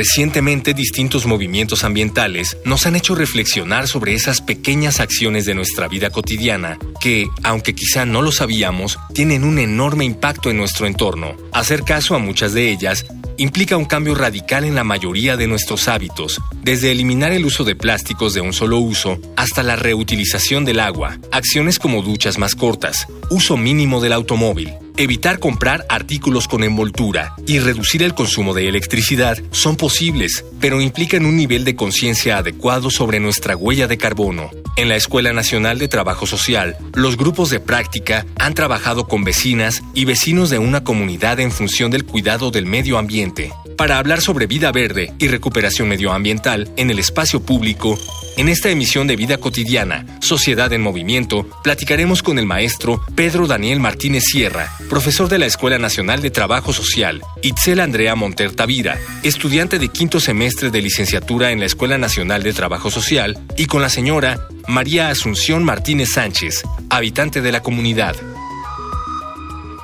Recientemente distintos movimientos ambientales nos han hecho reflexionar sobre esas pequeñas acciones de nuestra vida cotidiana que, aunque quizá no lo sabíamos, tienen un enorme impacto en nuestro entorno. Hacer caso a muchas de ellas implica un cambio radical en la mayoría de nuestros hábitos, desde eliminar el uso de plásticos de un solo uso hasta la reutilización del agua, acciones como duchas más cortas, uso mínimo del automóvil, evitar comprar artículos con envoltura y reducir el consumo de electricidad son posibles, pero implican un nivel de conciencia adecuado sobre nuestra huella de carbono. En la Escuela Nacional de Trabajo Social, los grupos de práctica han trabajado con vecinas y vecinos de una comunidad en función del cuidado del medio ambiente. Para hablar sobre vida verde y recuperación medioambiental en el espacio público, en esta emisión de Vida Cotidiana, Sociedad en Movimiento, platicaremos con el maestro Pedro Daniel Martínez Sierra, profesor de la Escuela Nacional de Trabajo Social, Itzel Andrea Monter Tavira, estudiante de quinto semestre de licenciatura en la Escuela Nacional de Trabajo Social, y con la señora María Asunción Martínez Sánchez, habitante de la comunidad.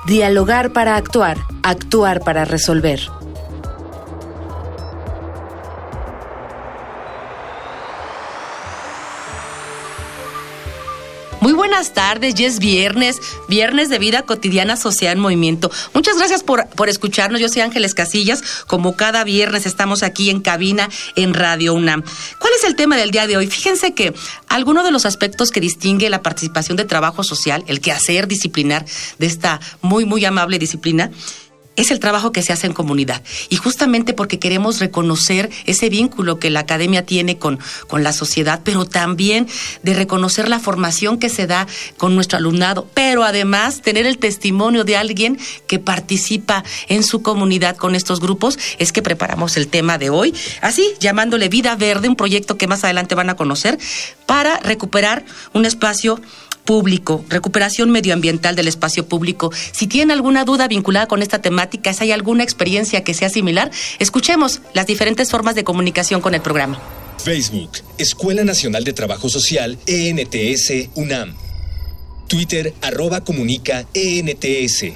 Dialogar para actuar, actuar para resolver. Buenas tardes, ya es viernes, viernes de vida cotidiana social en movimiento. Muchas gracias por, por escucharnos. Yo soy Ángeles Casillas. Como cada viernes estamos aquí en cabina en Radio UNAM. ¿Cuál es el tema del día de hoy? Fíjense que alguno de los aspectos que distingue la participación de trabajo social, el quehacer disciplinar de esta muy, muy amable disciplina, es el trabajo que se hace en comunidad. Y justamente porque queremos reconocer ese vínculo que la academia tiene con, con la sociedad, pero también de reconocer la formación que se da con nuestro alumnado, pero además tener el testimonio de alguien que participa en su comunidad con estos grupos, es que preparamos el tema de hoy, así llamándole Vida Verde, un proyecto que más adelante van a conocer, para recuperar un espacio público, recuperación medioambiental del espacio público. Si tienen alguna duda vinculada con esta temática, si hay alguna experiencia que sea similar, escuchemos las diferentes formas de comunicación con el programa. Facebook, Escuela Nacional de Trabajo Social, ENTS, UNAM. Twitter, arroba comunica, ENTS.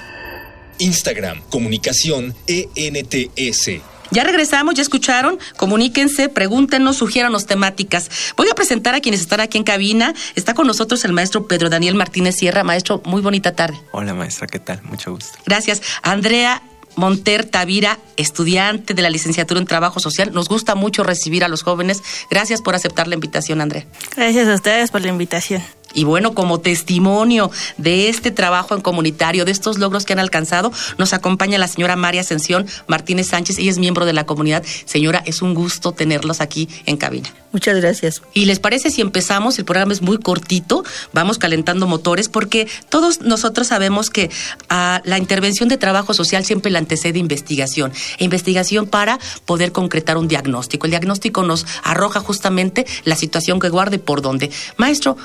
Instagram, comunicación, ENTS. Ya regresamos, ya escucharon, comuníquense, pregúntenos, sugiéranos temáticas. Voy a presentar a quienes están aquí en cabina. Está con nosotros el maestro Pedro Daniel Martínez Sierra. Maestro, muy bonita tarde. Hola maestra, ¿qué tal? Mucho gusto. Gracias. Andrea Monter Tavira, estudiante de la licenciatura en Trabajo Social. Nos gusta mucho recibir a los jóvenes. Gracias por aceptar la invitación, Andrea. Gracias a ustedes por la invitación. Y bueno, como testimonio de este trabajo en comunitario, de estos logros que han alcanzado, nos acompaña la señora María Ascensión Martínez Sánchez. Ella es miembro de la comunidad. Señora, es un gusto tenerlos aquí en cabina. Muchas gracias. ¿Y les parece si empezamos? El programa es muy cortito, vamos calentando motores, porque todos nosotros sabemos que a la intervención de trabajo social siempre la antecede investigación. Investigación para poder concretar un diagnóstico. El diagnóstico nos arroja justamente la situación que guarde por dónde. Maestro,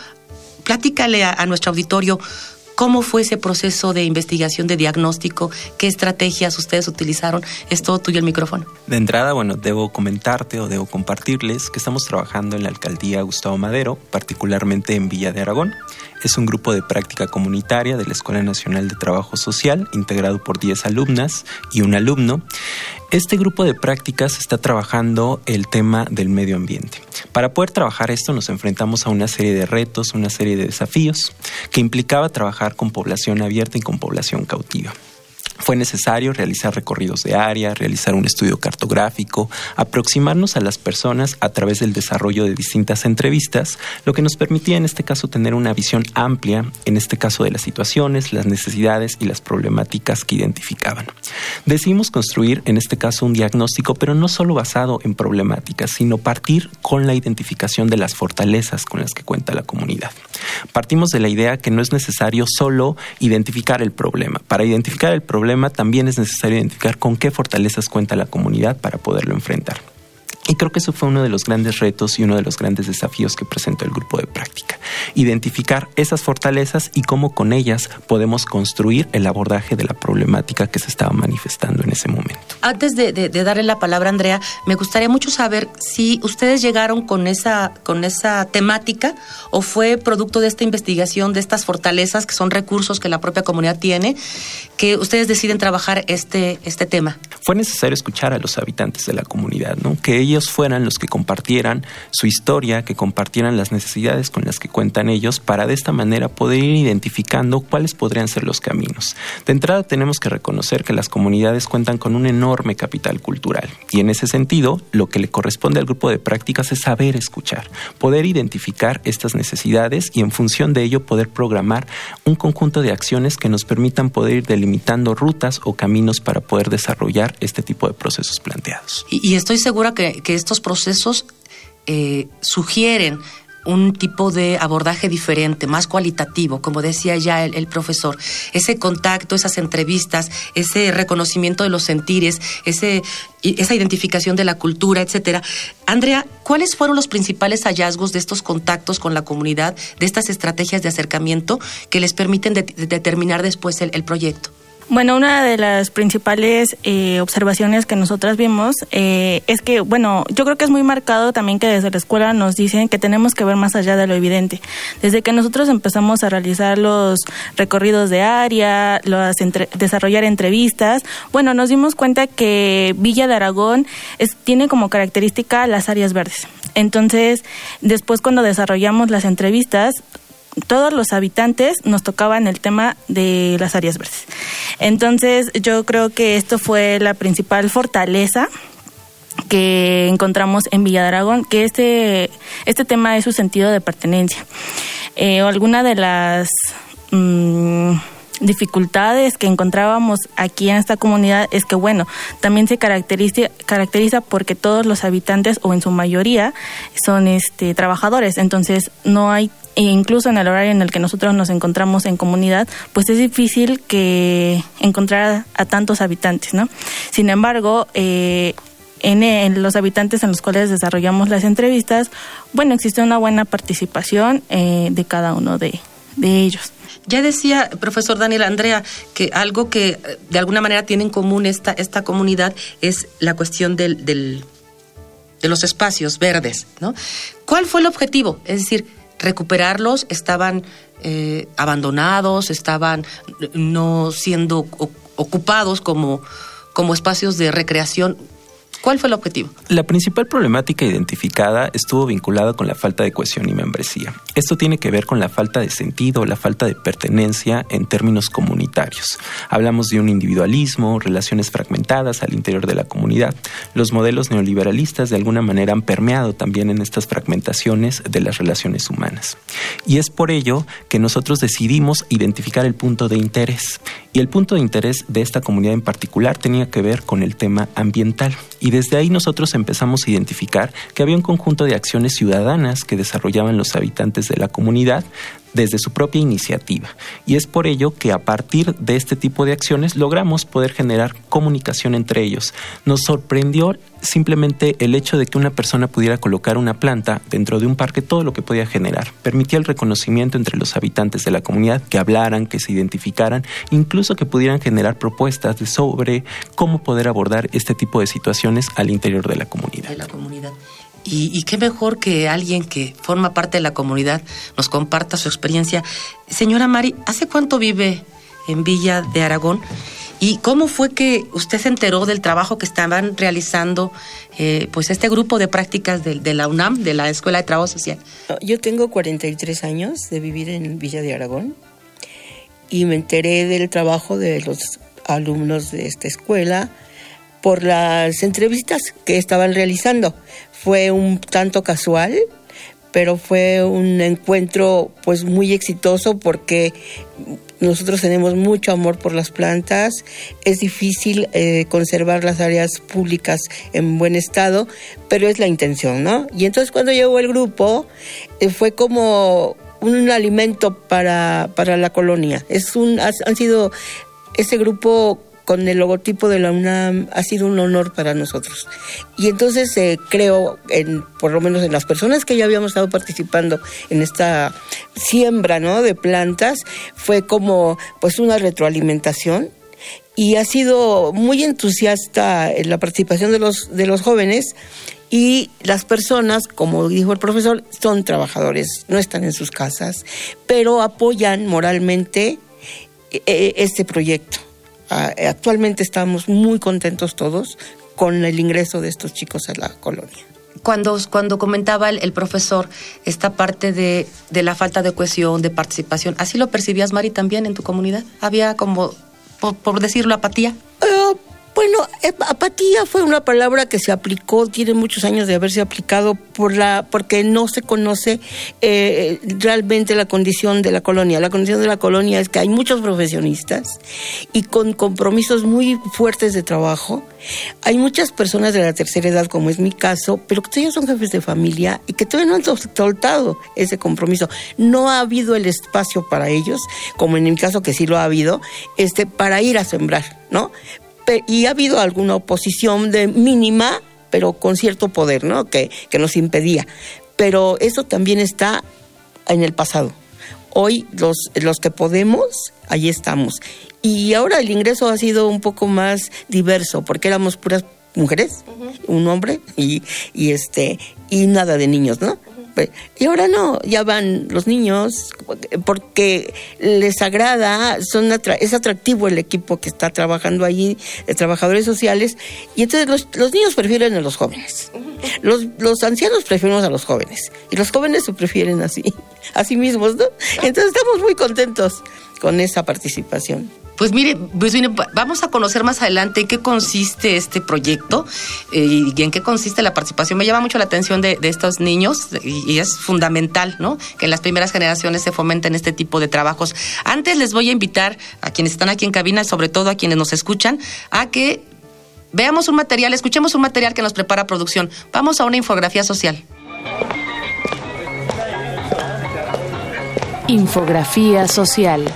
platícale a, nuestro auditorio ¿Cómo fue ese proceso de investigación, de diagnóstico? ¿Qué estrategias ustedes utilizaron? Es todo tuyo el micrófono. De entrada, bueno, debo comentarte o debo compartirles que estamos trabajando en la alcaldía Gustavo Madero, particularmente en Villa de Aragón. Es un grupo de práctica comunitaria de la Escuela Nacional de Trabajo Social, integrado por 10 alumnas y un alumno. Este grupo de prácticas está trabajando el tema del medio ambiente. Para poder trabajar esto nos enfrentamos a una serie de retos, una serie de desafíos que implicaba trabajar con población abierta y con población cautiva. Fue necesario realizar recorridos de área, realizar un estudio cartográfico, aproximarnos a las personas a través del desarrollo de distintas entrevistas, lo que nos permitía en este caso tener una visión amplia, en este caso de las situaciones, las necesidades y las problemáticas que identificaban. Decidimos construir en este caso un diagnóstico, pero no solo basado en problemáticas, sino partir con la identificación de las fortalezas con las que cuenta la comunidad. Partimos de la idea que no es necesario solo identificar el problema. Para identificar el problema, problema, también es necesario identificar con qué fortalezas cuenta la comunidad para poderlo enfrentar. Y creo que eso fue uno de los grandes retos y uno de los grandes desafíos que presentó el grupo de práctica. Identificar esas fortalezas y cómo con ellas podemos construir el abordaje de la problemática que se estaba manifestando en ese momento. Antes de, darle la palabra a Andrea, me gustaría mucho saber si ustedes llegaron con esa, con esa temática o fue producto de esta investigación, de estas fortalezas que son recursos que la propia comunidad tiene, que ustedes deciden trabajar este, este tema. Fue necesario escuchar a los habitantes de la comunidad, ¿no? que ellos fueran los que compartieran su historia, que compartieran las necesidades con las que cuentan ellos, para de esta manera poder ir identificando cuáles podrían ser los caminos. De entrada tenemos que reconocer que las comunidades cuentan con un enorme capital cultural y en ese sentido lo que le corresponde al grupo de prácticas es saber escuchar, poder identificar estas necesidades y en función de ello poder programar un conjunto de acciones que nos permitan poder ir delimitando rutas o caminos para poder desarrollar este tipo de procesos planteados. Y, estoy segura que, que estos procesos eh, sugieren un tipo de abordaje diferente, más cualitativo, como decía ya el, profesor. Ese contacto, esas entrevistas, ese reconocimiento de los sentires, ese, esa identificación de la cultura, etcétera. Andrea, ¿cuáles fueron los principales hallazgos de estos contactos con la comunidad, de estas estrategias de acercamiento que les permiten determinar después el proyecto? Bueno, una de las principales eh, observaciones que nosotras vimos eh, es que, bueno, yo creo que es muy marcado también que desde la escuela nos dicen que tenemos que ver más allá de lo evidente. Desde que nosotros empezamos a realizar los recorridos de área, los desarrollar entrevistas, bueno, nos dimos cuenta que Villa de Aragón es, tiene como característica las áreas verdes. Entonces, después cuando desarrollamos las entrevistas, todos los habitantes nos tocaban el tema de las áreas verdes. Entonces yo creo que esto fue la principal fortaleza que encontramos en Villa de que este, este tema es su sentido de pertenencia. Eh, alguna de las mm, dificultades que encontrábamos aquí en esta comunidad es que, bueno, también se caracteriza, caracteriza porque todos los habitantes, o en su mayoría, son este, trabajadores. Entonces, no hay e incluso en el horario en el que nosotros nos encontramos en comunidad, pues es difícil que encontrar a, tantos habitantes, ¿no? Sin embargo, eh, en, los habitantes en los cuales desarrollamos las entrevistas, bueno, existe una buena participación eh, de cada uno de, ellos. Ya decía, profesor Daniel Andrea, que algo que eh, de alguna manera tiene en común esta, esta comunidad es la cuestión del, del, de los espacios verdes, ¿no? ¿Cuál fue el objetivo? Es decir, recuperarlos, estaban eh, abandonados, estaban no siendo ocupados como, como espacios de recreación. ¿Cuál fue el objetivo? La principal problemática identificada estuvo vinculada con la falta de cohesión y membresía. Esto tiene que ver con la falta de sentido, la falta de pertenencia en términos comunitarios. Hablamos de un individualismo, relaciones fragmentadas al interior de la comunidad. Los modelos neoliberalistas de alguna manera han permeado también en estas fragmentaciones de las relaciones humanas. Y es por ello que nosotros decidimos identificar el punto de interés. Y el punto de interés de esta comunidad en particular tenía que ver con el tema ambiental. Y desde ahí nosotros empezamos a identificar que había un conjunto de acciones ciudadanas que desarrollaban los habitantes de la comunidad desde su propia iniciativa. Y es por ello que a partir de este tipo de acciones logramos poder generar comunicación entre ellos. Nos sorprendió simplemente el hecho de que una persona pudiera colocar una planta dentro de un parque, todo lo que podía generar. Permitía el reconocimiento entre los habitantes de la comunidad, que hablaran, que se identificaran, incluso que pudieran generar propuestas sobre cómo poder abordar este tipo de situaciones al interior de la comunidad. De la comunidad. Y, qué mejor que alguien que forma parte de la comunidad nos comparta su experiencia. Señora Mari, ¿hace cuánto vive en Villa de Aragón? ¿Y cómo fue que usted se enteró del trabajo que estaban realizando eh, pues este grupo de prácticas de, de, la UNAM, de la Escuela de Trabajo Social? Yo tengo 43 años de vivir en Villa de Aragón y me enteré del trabajo de los alumnos de esta escuela por las entrevistas que estaban realizando. Fue un tanto casual, pero fue un encuentro pues muy exitoso porque nosotros tenemos mucho amor por las plantas, es difícil eh, conservar las áreas públicas en buen estado, pero es la intención, ¿no? Y entonces cuando llegó el grupo eh, fue como un alimento para, para la colonia. Es un, han sido ese grupo con el logotipo de la UNAM ha sido un honor para nosotros. Y entonces eh, creo, en, por lo menos en las personas que ya habíamos estado participando en esta siembra ¿no? de plantas, fue como pues una retroalimentación y ha sido muy entusiasta en la participación de los, de los jóvenes y las personas, como dijo el profesor, son trabajadores, no están en sus casas, pero apoyan moralmente eh, este proyecto. Ah, actualmente estamos muy contentos todos con el ingreso de estos chicos a la colonia. Cuando, cuando comentaba el, profesor esta parte de, de, la falta de cohesión, de participación, ¿así lo percibías, Mari, también en tu comunidad? ¿Había como, por, decirlo, apatía? Uh, bueno, eh, apatía fue una palabra que se aplicó, tiene muchos años de haberse aplicado por la, porque no se conoce eh, realmente la condición de la colonia. La condición de la colonia es que hay muchos profesionistas y con compromisos muy fuertes de trabajo. Hay muchas personas de la tercera edad, como es mi caso, pero que todavía son jefes de familia y que todavía no han soltado ese compromiso. No ha habido el espacio para ellos, como en mi caso que sí lo ha habido, este, para ir a sembrar, ¿no? Y ha habido alguna oposición de mínima, pero con cierto poder, ¿no? Que, que nos impedía. Pero eso también está en el pasado. Hoy los, los que podemos, ahí estamos. Y ahora el ingreso ha sido un poco más diverso, porque éramos puras mujeres, un hombre y, y este y nada de niños, ¿no? Y ahora no, ya van los niños porque les agrada, son es atractivo el equipo que está trabajando allí, de trabajadores sociales, y entonces los, los niños prefieren a los jóvenes. Los, los ancianos prefieren a los jóvenes, y los jóvenes se prefieren así, a sí mismos, ¿no? Entonces estamos muy contentos con esa participación. Pues mire, pues vamos a conocer más adelante en qué consiste este proyecto eh, y en qué consiste la participación. Me llama mucho la atención de, estos niños y, es fundamental, ¿no? Que en las primeras generaciones se fomenten este tipo de trabajos. Antes les voy a invitar a quienes están aquí en cabina, sobre todo a quienes nos escuchan, a que veamos un material, escuchemos un material que nos prepara producción. Vamos a una infografía social. Infografía social.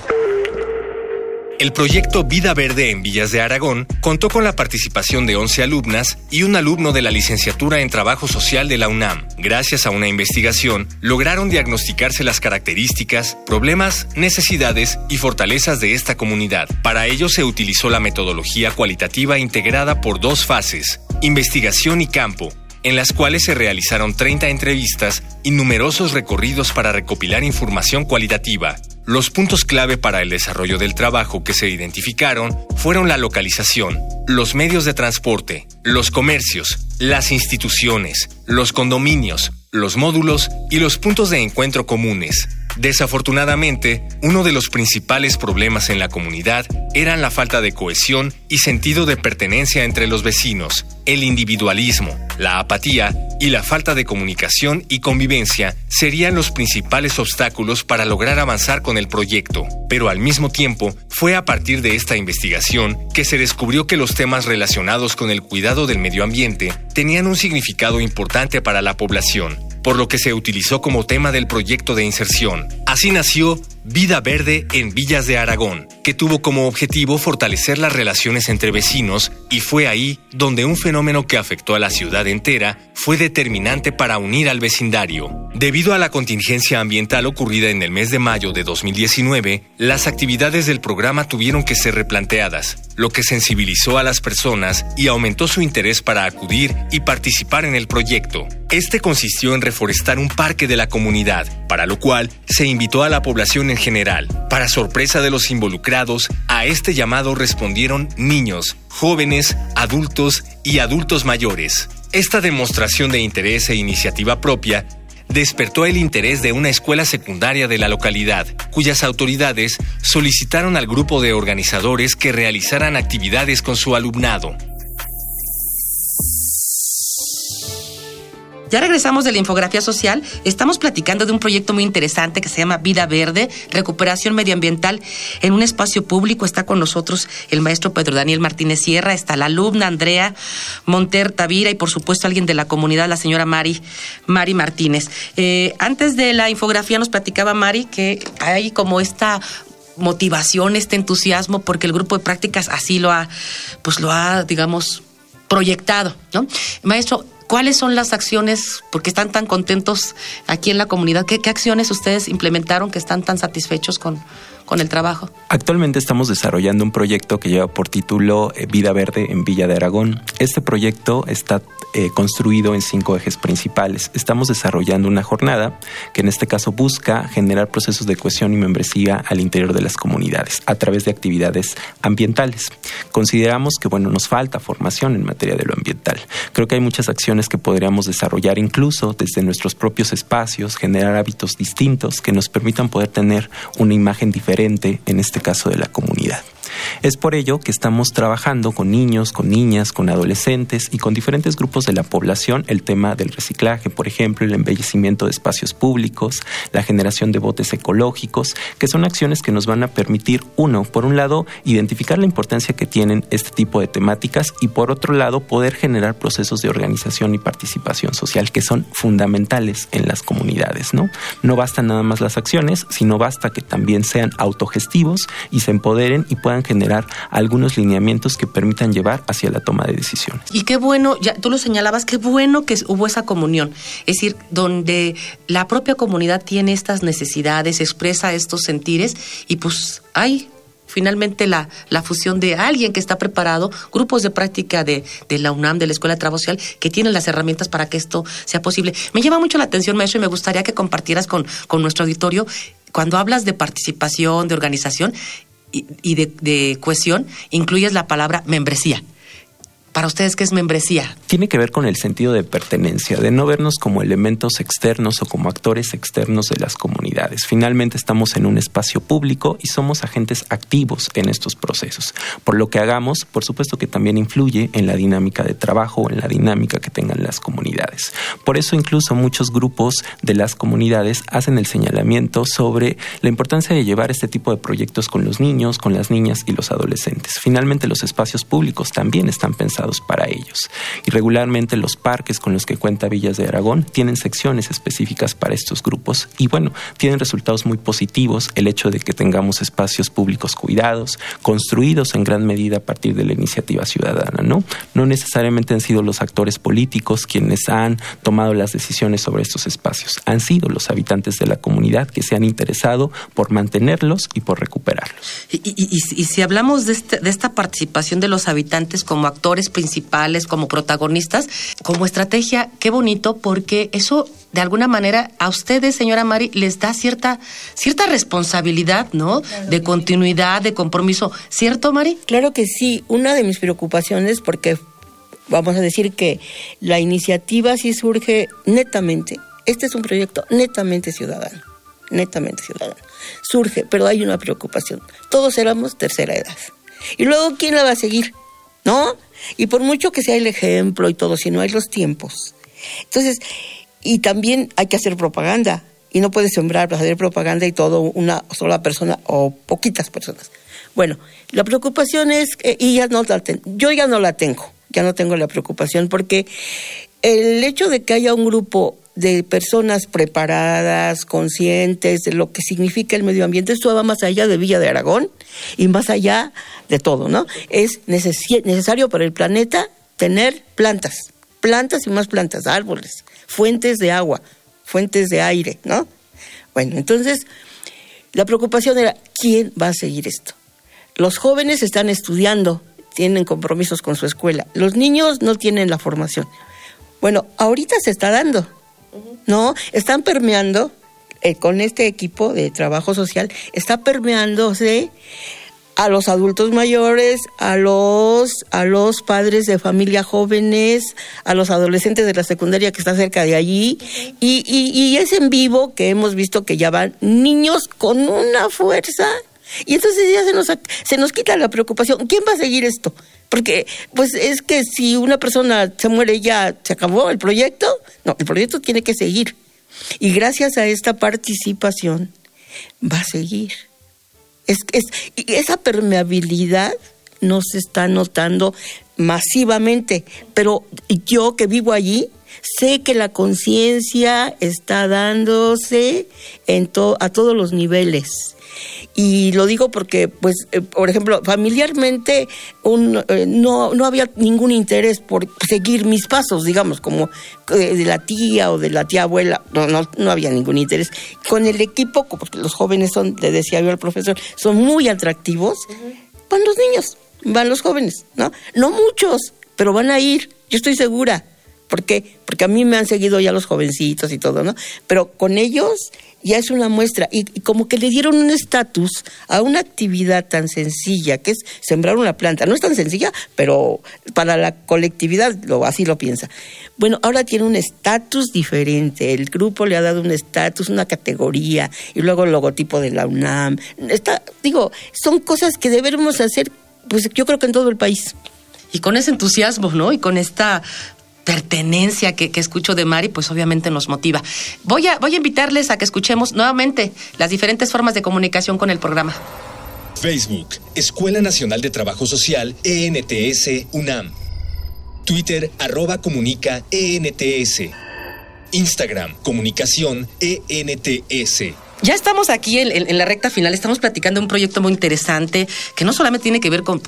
El proyecto Vida Verde en Villas de Aragón contó con la participación de 11 alumnas y un alumno de la licenciatura en Trabajo Social de la UNAM. Gracias a una investigación, lograron diagnosticarse las características, problemas, necesidades y fortalezas de esta comunidad. Para ello se utilizó la metodología cualitativa integrada por dos fases, investigación y campo, en las cuales se realizaron 30 entrevistas y numerosos recorridos para recopilar información cualitativa. Los puntos clave para el desarrollo del trabajo que se identificaron fueron la localización, los medios de transporte, los comercios, las instituciones, los condominios, los módulos y los puntos de encuentro comunes, Desafortunadamente, uno de los principales problemas en la comunidad eran la falta de cohesión y sentido de pertenencia entre los vecinos, el individualismo, la apatía y la falta de comunicación y convivencia serían los principales obstáculos para lograr avanzar con el proyecto. Pero al mismo tiempo, fue a partir de esta investigación que se descubrió que los temas relacionados con el cuidado del medio ambiente tenían un significado importante para la población por lo que se utilizó como tema del proyecto de inserción. Así nació Vida Verde en Villas de Aragón, que tuvo como objetivo fortalecer las relaciones entre vecinos y fue ahí donde un fenómeno que afectó a la ciudad entera fue determinante para unir al vecindario. Debido a la contingencia ambiental ocurrida en el mes de mayo de 2019, las actividades del programa tuvieron que ser replanteadas, lo que sensibilizó a las personas y aumentó su interés para acudir y participar en el proyecto. Este consistió en reforestar un parque de la comunidad, para lo cual se invitó a la población en general. Para sorpresa de los involucrados, a este llamado respondieron niños, jóvenes, adultos y adultos mayores. Esta demostración de interés e iniciativa propia despertó el interés de una escuela secundaria de la localidad, cuyas autoridades solicitaron al grupo de organizadores que realizaran actividades con su alumnado. Ya regresamos de la infografía social. Estamos platicando de un proyecto muy interesante que se llama Vida Verde, recuperación medioambiental en un espacio público. Está con nosotros el maestro Pedro Daniel Martínez Sierra, está la alumna Andrea Monter Tavira y por supuesto alguien de la comunidad, la señora Mari, Mari Martínez. Eh, antes de la infografía nos platicaba Mari que hay como esta motivación, este entusiasmo, porque el grupo de prácticas así lo ha, pues lo ha, digamos, proyectado, ¿no? Maestro, ¿cuáles son las acciones, porque están tan contentos aquí en la comunidad, qué, acciones ustedes implementaron que están tan satisfechos con, con el trabajo? Actualmente estamos desarrollando un proyecto que lleva por título eh, Vida Verde en Villa de Aragón. Este proyecto está eh, construido en cinco ejes principales. Estamos desarrollando una jornada que en este caso busca generar procesos de cohesión y membresía al interior de las comunidades a través de actividades ambientales. Consideramos que bueno, nos falta formación en materia de lo ambiental. Creo que hay muchas acciones que podríamos desarrollar incluso desde nuestros propios espacios, generar hábitos distintos que nos permitan poder tener una imagen diferente en este caso de la comunidad. Es por ello que estamos trabajando con niños, con niñas, con adolescentes y con diferentes grupos de la población el tema del reciclaje, por ejemplo, el embellecimiento de espacios públicos, la generación de botes ecológicos, que son acciones que nos van a permitir, uno, por un lado, identificar la importancia que tienen este tipo de temáticas y por otro lado, poder generar procesos de organización y participación social que son fundamentales en las comunidades, ¿no? No bastan nada más las acciones, sino basta que también sean autogestivos y se empoderen y puedan generar algunos lineamientos que permitan llevar hacia la toma de decisiones. Y qué bueno, ya tú lo señalabas, qué bueno que hubo esa comunión, es decir, donde la propia comunidad tiene estas necesidades, expresa estos sentires y pues hay finalmente la, la, fusión de alguien que está preparado, grupos de práctica de, de, la UNAM, de la Escuela de Trabajo Social, que tienen las herramientas para que esto sea posible. Me llama mucho la atención, maestro, y me gustaría que compartieras con, con nuestro auditorio, cuando hablas de participación, de organización, y, de, de cohesión, incluyes la palabra membresía. Para ustedes, ¿qué es membresía? Tiene que ver con el sentido de pertenencia, de no vernos como elementos externos o como actores externos de las comunidades. Finalmente estamos en un espacio público y somos agentes activos en estos procesos. Por lo que hagamos, por supuesto que también influye en la dinámica de trabajo, en la dinámica que tengan las comunidades. Por eso incluso muchos grupos de las comunidades hacen el señalamiento sobre la importancia de llevar este tipo de proyectos con los niños, con las niñas y los adolescentes. Finalmente los espacios públicos también están pensados para ellos. Y regularmente los parques con los que cuenta Villas de Aragón tienen secciones específicas para estos grupos y bueno, tienen resultados muy positivos el hecho de que tengamos espacios públicos cuidados, construidos en gran medida a partir de la iniciativa ciudadana, ¿no? No necesariamente han sido los actores políticos quienes han tomado las decisiones sobre estos espacios, han sido los habitantes de la comunidad que se han interesado por mantenerlos y por recuperarlos. Y, si hablamos de, este, de esta participación de los habitantes como actores principales, como protagonistas, como estrategia, qué bonito, porque eso de alguna manera a ustedes, señora Mari, les da cierta, cierta responsabilidad, ¿no? de continuidad, de compromiso. ¿Cierto, Mari? Claro que sí. Una de mis preocupaciones, porque vamos a decir que la iniciativa sí surge netamente. Este es un proyecto netamente ciudadano, netamente ciudadano. Surge, pero hay una preocupación. Todos éramos tercera edad. Y luego, ¿quién la va a seguir? ¿No? Y por mucho que sea el ejemplo y todo, si no hay los tiempos. Entonces, y también hay que hacer propaganda. Y no puedes sembrar, hacer propaganda y todo una sola persona o poquitas personas. Bueno, la preocupación es, y ya no la yo ya no la tengo, ya no tengo la preocupación porque el hecho de que haya un grupo de personas preparadas, conscientes de lo que significa el medio ambiente, esto va más allá de Villa de Aragón y más allá de todo, ¿no? Es necesario para el planeta tener plantas, plantas y más plantas, árboles, fuentes de agua, fuentes de aire, ¿no? Bueno, entonces, la preocupación era, ¿quién va a seguir esto? Los jóvenes están estudiando, tienen compromisos con su escuela, los niños no tienen la formación. Bueno, ahorita se está dando, ¿no? Están permeando, eh, con este equipo de trabajo social, está permeándose a los adultos mayores, a los, a los padres de familia jóvenes, a los adolescentes de la secundaria que está cerca de allí, y, y, es en vivo que hemos visto que ya van niños con una fuerza, y entonces ya se nos, se nos quita la preocupación, ¿quién va a seguir esto? Porque, pues es que si una persona se muere ya se acabó el proyecto. No, el proyecto tiene que seguir. Y gracias a esta participación va a seguir. Es, es, esa permeabilidad no se está notando masivamente, pero yo que vivo allí, sé que la conciencia está dándose en a todos los niveles Y lo digo porque, pues, eh, por ejemplo, familiarmente un, eh, no, no había ningún interés por seguir mis pasos, digamos, como eh, de la tía o de la tía abuela, no, no, no había ningún interés. Con el equipo, porque los jóvenes son, le decía yo al profesor, son muy atractivos, van los niños, van los jóvenes, ¿no? No muchos, pero van a ir, yo estoy segura. ¿Por qué? Porque a mí me han seguido ya los jovencitos y todo, ¿no? Pero con ellos ya es una muestra y, como que le dieron un estatus a una actividad tan sencilla que es sembrar una planta. No es tan sencilla, pero para la colectividad lo, así lo piensa. Bueno, ahora tiene un estatus diferente. El grupo le ha dado un estatus, una categoría y luego el logotipo de la UNAM. Está, digo, son cosas que debemos hacer, pues yo creo que en todo el país. Y con ese entusiasmo, ¿no? Y con esta pertenencia que, escucho de Mari, pues obviamente nos motiva. Voy a, voy a invitarles a que escuchemos nuevamente las diferentes formas de comunicación con el programa. Facebook, Escuela Nacional de Trabajo Social, ENTS, UNAM. Twitter, arroba comunica, ENTS. Instagram, comunicación, ENTS. Ya estamos aquí en, la recta final, estamos platicando un proyecto muy interesante que no solamente tiene que ver con,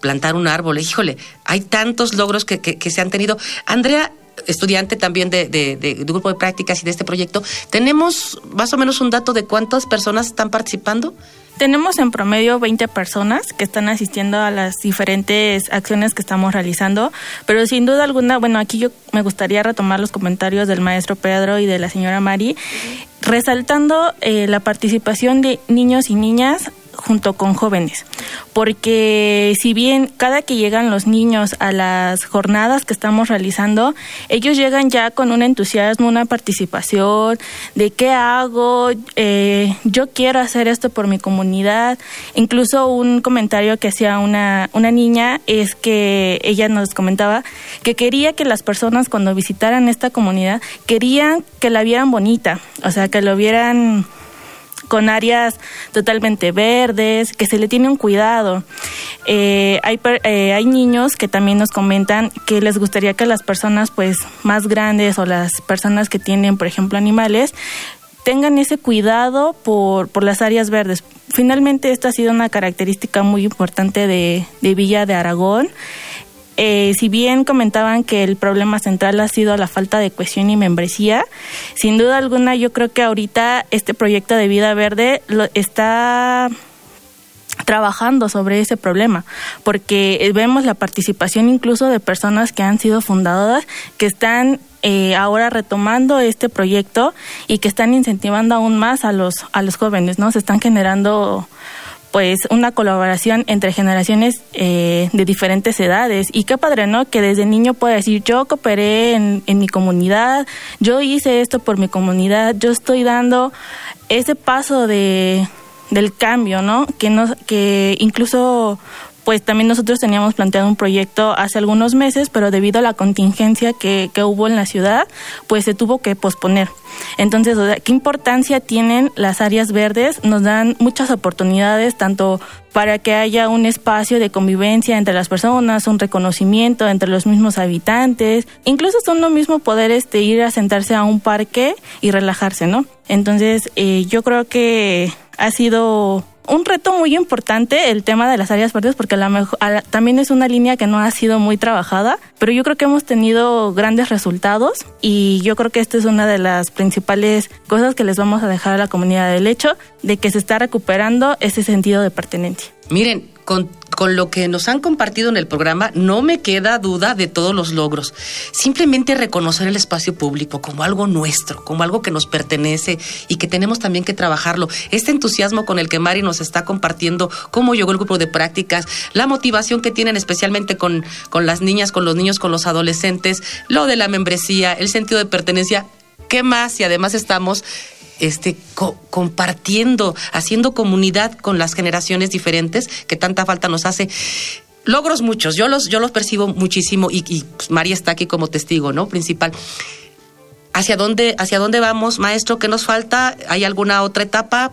plantar un árbol, híjole, hay tantos logros que, se han tenido. Andrea, estudiante también de, de, grupo de prácticas y de este proyecto, ¿tenemos más o menos un dato de cuántas personas están participando? Tenemos en promedio 20 personas que están asistiendo a las diferentes acciones que estamos realizando, pero sin duda alguna, bueno, aquí yo me gustaría retomar los comentarios del maestro Pedro y de la señora Mari, resaltando eh, la participación de niños y niñas junto con jóvenes, porque si bien cada que llegan los niños a las jornadas que estamos realizando, ellos llegan ya con un entusiasmo, una participación de qué hago, eh, yo quiero hacer esto por mi comunidad. Incluso un comentario que hacía una, una niña es que ella nos comentaba que quería que las personas cuando visitaran esta comunidad querían que la vieran bonita, o sea, que lo vieran con áreas totalmente verdes, que se le tiene un cuidado. Eh, hay, eh, hay niños que también nos comentan que les gustaría que las personas pues más grandes o las personas que tienen, por ejemplo, animales, tengan ese cuidado por, por las áreas verdes. Finalmente, esta ha sido una característica muy importante de, de Villa de Aragón. Eh, si bien comentaban que el problema central ha sido la falta de cohesión y membresía, sin duda alguna yo creo que ahorita este proyecto de vida verde lo, está trabajando sobre ese problema, porque vemos la participación incluso de personas que han sido fundadoras, que están eh, ahora retomando este proyecto y que están incentivando aún más a los a los jóvenes, ¿no? Se están generando pues una colaboración entre generaciones eh, de diferentes edades. Y qué padre no que desde niño pueda decir yo cooperé en, en mi comunidad yo hice esto por mi comunidad yo estoy dando ese paso de del cambio no que no que incluso pues también nosotros teníamos planteado un proyecto hace algunos meses, pero debido a la contingencia que, que hubo en la ciudad, pues se tuvo que posponer. Entonces, ¿qué importancia tienen las áreas verdes? Nos dan muchas oportunidades, tanto para que haya un espacio de convivencia entre las personas, un reconocimiento entre los mismos habitantes, incluso son lo mismo poder este, ir a sentarse a un parque y relajarse, ¿no? Entonces, eh, yo creo que ha sido un reto muy importante el tema de las áreas verdes porque a mejor, también es una línea que no ha sido muy trabajada, pero yo creo que hemos tenido grandes resultados y yo creo que esta es una de las principales cosas que les vamos a dejar a la comunidad del hecho de que se está recuperando ese sentido de pertenencia. Miren, con, lo que nos han compartido en el programa, no me queda duda de todos los logros. Simplemente reconocer el espacio público como algo nuestro, como algo que nos pertenece y que tenemos también que trabajarlo. Este entusiasmo con el que Mari nos está compartiendo cómo llegó el grupo de prácticas, la motivación que tienen especialmente con, con las niñas, con los niños, con los adolescentes, lo de la membresía, el sentido de pertenencia. ¿Qué más? Y además estamos este, compartiendo, haciendo comunidad con las generaciones diferentes que tanta falta nos hace. Logros muchos, yo los, yo los percibo muchísimo y, pues, María está aquí como testigo, ¿no? Principal. ¿Hacia dónde, ¿Hacia dónde vamos, maestro? ¿Qué nos falta? ¿Hay alguna otra etapa?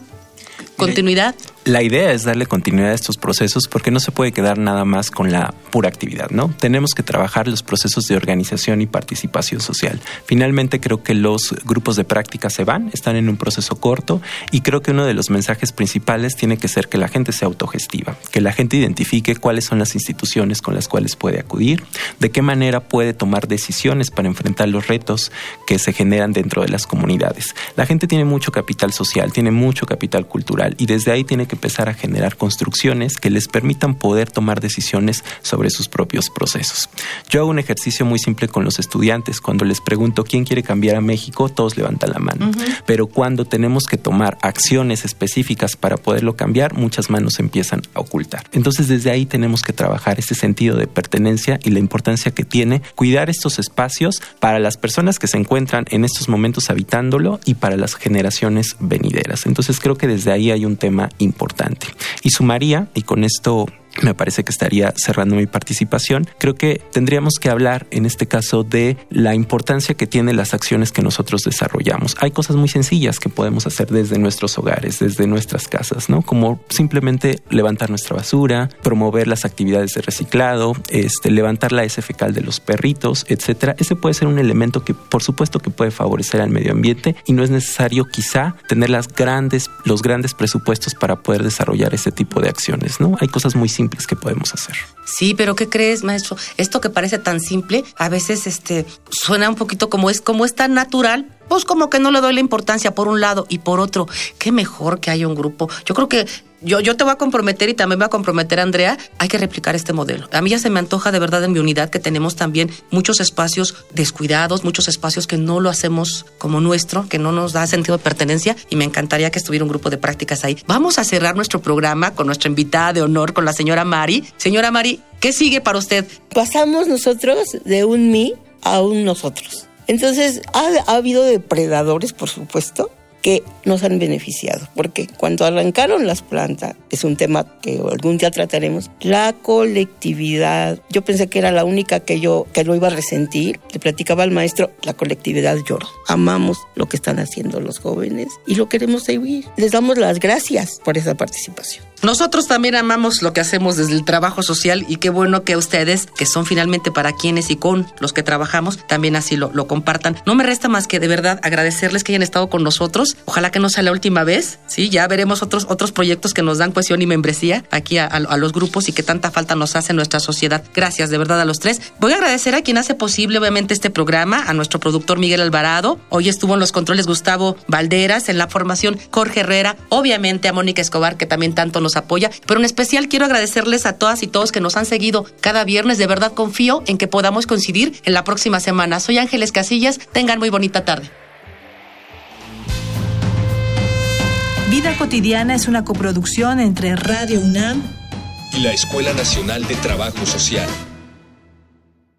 ¿Continuidad? La idea es darle continuidad a estos procesos porque no se puede quedar nada más con la pura actividad, ¿no? Tenemos que trabajar los procesos de organización y participación social. Finalmente creo que los grupos de práctica se van, están en un proceso corto y creo que uno de los mensajes principales tiene que ser que la gente sea autogestiva, que la gente identifique cuáles son las instituciones con las cuales puede acudir, de qué manera puede tomar decisiones para enfrentar los retos que se generan dentro de las comunidades. La gente tiene mucho capital social, tiene mucho capital cultural y desde ahí tiene que empezar a generar construcciones que les permitan poder tomar decisiones sobre sus propios procesos. Yo hago un ejercicio muy simple con los estudiantes. Cuando les pregunto quién quiere cambiar a México, todos levantan la mano. Pero cuando tenemos que tomar acciones específicas para poderlo cambiar, muchas manos empiezan a ocultar. Entonces desde ahí tenemos que trabajar ese sentido de pertenencia y la importancia que tiene cuidar estos espacios para las personas que se encuentran en estos momentos habitándolo y para las generaciones venideras. Entonces creo que desde ahí hay un tema importante. Y sumaría, y con esto me parece que estaría cerrando mi participación. Creo que tendríamos que hablar en este caso de la importancia que tienen las acciones que nosotros desarrollamos. Hay cosas muy sencillas que podemos hacer desde nuestros hogares, desde nuestras casas, ¿no? Como simplemente levantar nuestra basura, promover las actividades de reciclado, este, levantar la S fecal de los perritos, etcétera. Ese puede ser un elemento que, por supuesto, que puede favorecer al medio ambiente y no es necesario quizá tener las grandes, los grandes presupuestos para poder desarrollar ese tipo de acciones, ¿no? Hay cosas muy simples que podemos hacer. Sí, pero ¿qué crees, maestro? Esto que parece tan simple, a veces este suena un poquito como es como es tan natural, pues como que no le doy la importancia por un lado y por otro, qué mejor que haya un grupo. Yo creo que yo, yo te voy a comprometer y también voy a comprometer a Andrea, hay que replicar este modelo. A mí ya se me antoja de verdad en mi unidad que tenemos también muchos espacios descuidados, muchos espacios que no lo hacemos como nuestro, que no nos da sentido de pertenencia y me encantaría que estuviera un grupo de prácticas ahí. Vamos a cerrar nuestro programa con nuestra invitada de honor, con la señora Mari. Señora Mari, ¿qué sigue para usted? Pasamos nosotros de un mí a un nosotros. Entonces, ha, ha habido depredadores, por supuesto, que nos han beneficiado, porque cuando arrancaron las plantas, es un tema que algún día trataremos, la colectividad, yo pensé que era la única que yo que lo iba a resentir, le platicaba al maestro, la colectividad lloró, amamos lo que están haciendo los jóvenes y lo queremos seguir, les damos las gracias por esa participación. Nosotros también amamos lo que hacemos desde el trabajo social y qué bueno que ustedes, que son finalmente para quienes y con los que trabajamos, también así lo, lo compartan. No me resta más que de verdad agradecerles que hayan estado con nosotros. Ojalá que no sea la última vez, ¿sí? Ya veremos otros, otros proyectos que nos dan cohesión y membresía aquí a, los grupos y que tanta falta nos hace nuestra sociedad. Gracias de verdad a los tres. Voy a agradecer a quien hace posible obviamente este programa, a nuestro productor Miguel Alvarado. Hoy estuvo en los controles Gustavo Valderas, en la formación Jorge Herrera, obviamente a Mónica Escobar que también tanto nos apoya, pero en especial quiero agradecerles a todas y todos que nos han seguido cada viernes. De verdad confío en que podamos coincidir en la próxima semana. Soy Ángeles Casillas. Tengan muy bonita tarde. Vida cotidiana es una coproducción entre Radio UNAM y la Escuela Nacional de Trabajo Social.